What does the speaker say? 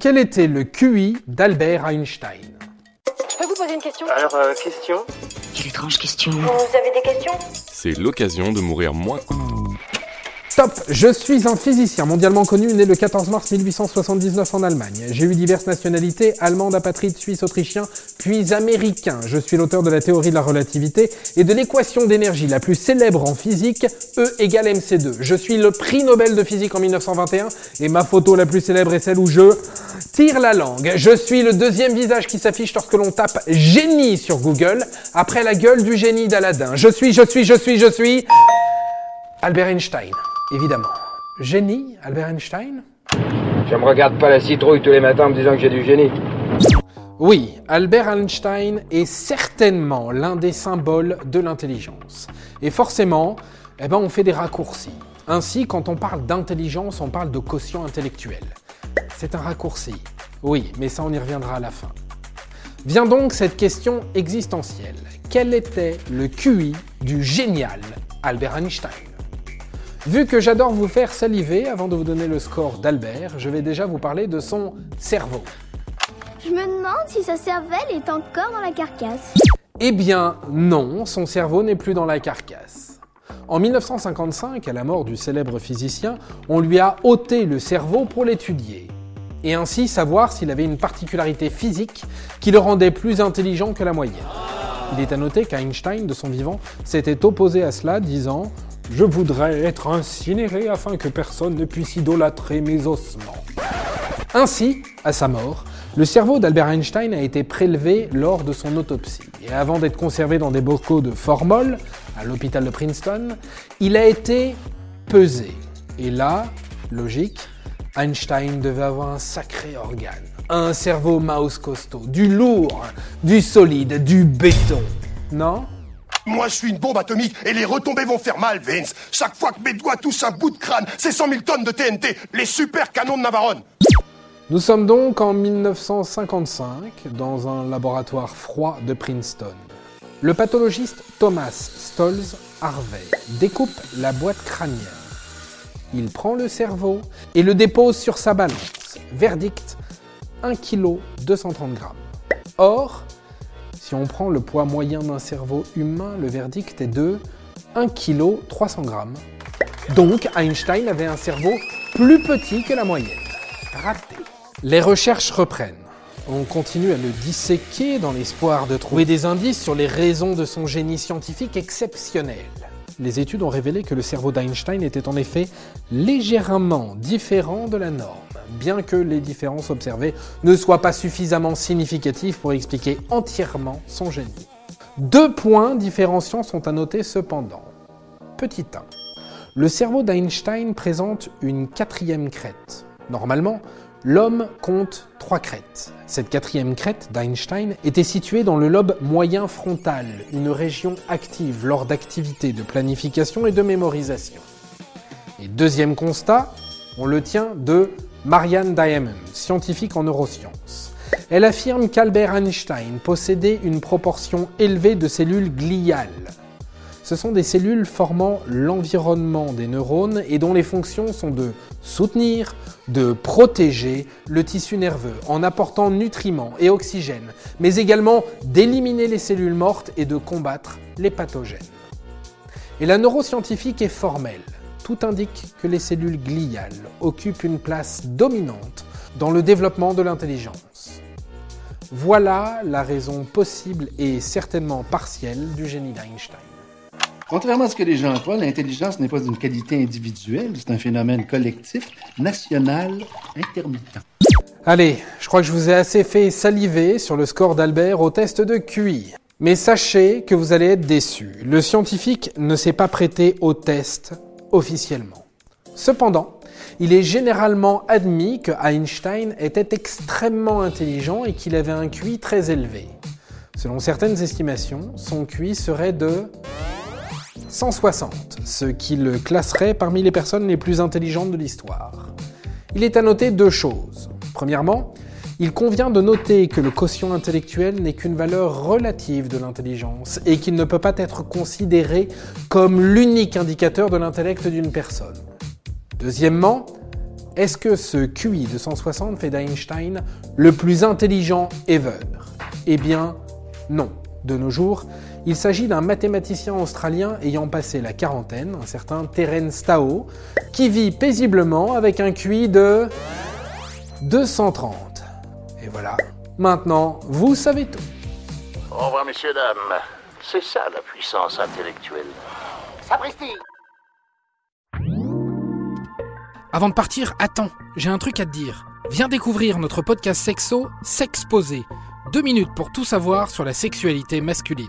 Quel était le QI d'Albert Einstein Je peux vous poser une question Alors, euh, question Quelle étrange question. Vous avez des questions C'est l'occasion de mourir moins. Stop Je suis un physicien mondialement connu, né le 14 mars 1879 en Allemagne. J'ai eu diverses nationalités, allemande, apatride, suisse, autrichien, puis américain. Je suis l'auteur de la théorie de la relativité et de l'équation d'énergie la plus célèbre en physique, E égale mc2. Je suis le prix Nobel de physique en 1921 et ma photo la plus célèbre est celle où je tire la langue. Je suis le deuxième visage qui s'affiche lorsque l'on tape génie sur Google, après la gueule du génie d'Aladin. Je suis, je suis, je suis, je suis... Albert Einstein, évidemment. Génie, Albert Einstein Je me regarde pas la citrouille tous les matins en me disant que j'ai du génie. Oui, Albert Einstein est certainement l'un des symboles de l'intelligence. Et forcément, eh ben, on fait des raccourcis. Ainsi, quand on parle d'intelligence, on parle de quotient intellectuel. C'est un raccourci. Oui, mais ça on y reviendra à la fin. Vient donc cette question existentielle. Quel était le QI du génial Albert Einstein? Vu que j'adore vous faire saliver avant de vous donner le score d'Albert, je vais déjà vous parler de son cerveau. Je me demande si sa cervelle est encore dans la carcasse. Eh bien non, son cerveau n'est plus dans la carcasse. En 1955, à la mort du célèbre physicien, on lui a ôté le cerveau pour l'étudier, et ainsi savoir s'il avait une particularité physique qui le rendait plus intelligent que la moyenne. Il est à noter qu'Einstein, de son vivant, s'était opposé à cela, disant ⁇ Je voudrais être incinéré afin que personne ne puisse idolâtrer mes ossements ⁇ Ainsi, à sa mort, le cerveau d'Albert Einstein a été prélevé lors de son autopsie. Et avant d'être conservé dans des bocaux de formol à l'hôpital de Princeton, il a été pesé. Et là, logique, Einstein devait avoir un sacré organe. Un cerveau mouse costaud, du lourd, du solide, du béton. Non? Moi, je suis une bombe atomique et les retombées vont faire mal, Vince. Chaque fois que mes doigts touchent un bout de crâne, c'est 100 000 tonnes de TNT, les super canons de Navarone. Nous sommes donc en 1955 dans un laboratoire froid de Princeton. Le pathologiste Thomas Stolz Harvey découpe la boîte crânienne. Il prend le cerveau et le dépose sur sa balance. Verdict 1 kg 230 g. Or, si on prend le poids moyen d'un cerveau humain, le verdict est de 1 kg 300 g. Donc Einstein avait un cerveau plus petit que la moyenne. Raté. Les recherches reprennent. On continue à le disséquer dans l'espoir de trouver des indices sur les raisons de son génie scientifique exceptionnel. Les études ont révélé que le cerveau d'Einstein était en effet légèrement différent de la norme, bien que les différences observées ne soient pas suffisamment significatives pour expliquer entièrement son génie. Deux points différenciants sont à noter cependant. Petit 1. Le cerveau d'Einstein présente une quatrième crête. Normalement, L'homme compte trois crêtes. Cette quatrième crête d'Einstein était située dans le lobe moyen frontal, une région active lors d'activités de planification et de mémorisation. Et deuxième constat, on le tient de Marianne Diamond, scientifique en neurosciences. Elle affirme qu'Albert Einstein possédait une proportion élevée de cellules gliales. Ce sont des cellules formant l'environnement des neurones et dont les fonctions sont de soutenir, de protéger le tissu nerveux en apportant nutriments et oxygène, mais également d'éliminer les cellules mortes et de combattre les pathogènes. Et la neuroscientifique est formelle. Tout indique que les cellules gliales occupent une place dominante dans le développement de l'intelligence. Voilà la raison possible et certainement partielle du génie d'Einstein. Contrairement à ce que les gens croient, l'intelligence n'est pas une qualité individuelle, c'est un phénomène collectif, national, intermittent. Allez, je crois que je vous ai assez fait saliver sur le score d'Albert au test de QI. Mais sachez que vous allez être déçus. Le scientifique ne s'est pas prêté au test officiellement. Cependant, il est généralement admis que Einstein était extrêmement intelligent et qu'il avait un QI très élevé. Selon certaines estimations, son QI serait de 160, ce qui le classerait parmi les personnes les plus intelligentes de l'histoire. Il est à noter deux choses. Premièrement, il convient de noter que le quotient intellectuel n'est qu'une valeur relative de l'intelligence et qu'il ne peut pas être considéré comme l'unique indicateur de l'intellect d'une personne. Deuxièmement, est-ce que ce QI de 160 fait d'Einstein le plus intelligent ever? Eh bien, non. De nos jours, il s'agit d'un mathématicien australien ayant passé la quarantaine, un certain Terence Tao, qui vit paisiblement avec un QI de 230. Et voilà, maintenant, vous savez tout. Au revoir, messieurs, dames. C'est ça la puissance intellectuelle. Sapristi Avant de partir, attends, j'ai un truc à te dire. Viens découvrir notre podcast sexo, S'exposer. Deux minutes pour tout savoir sur la sexualité masculine.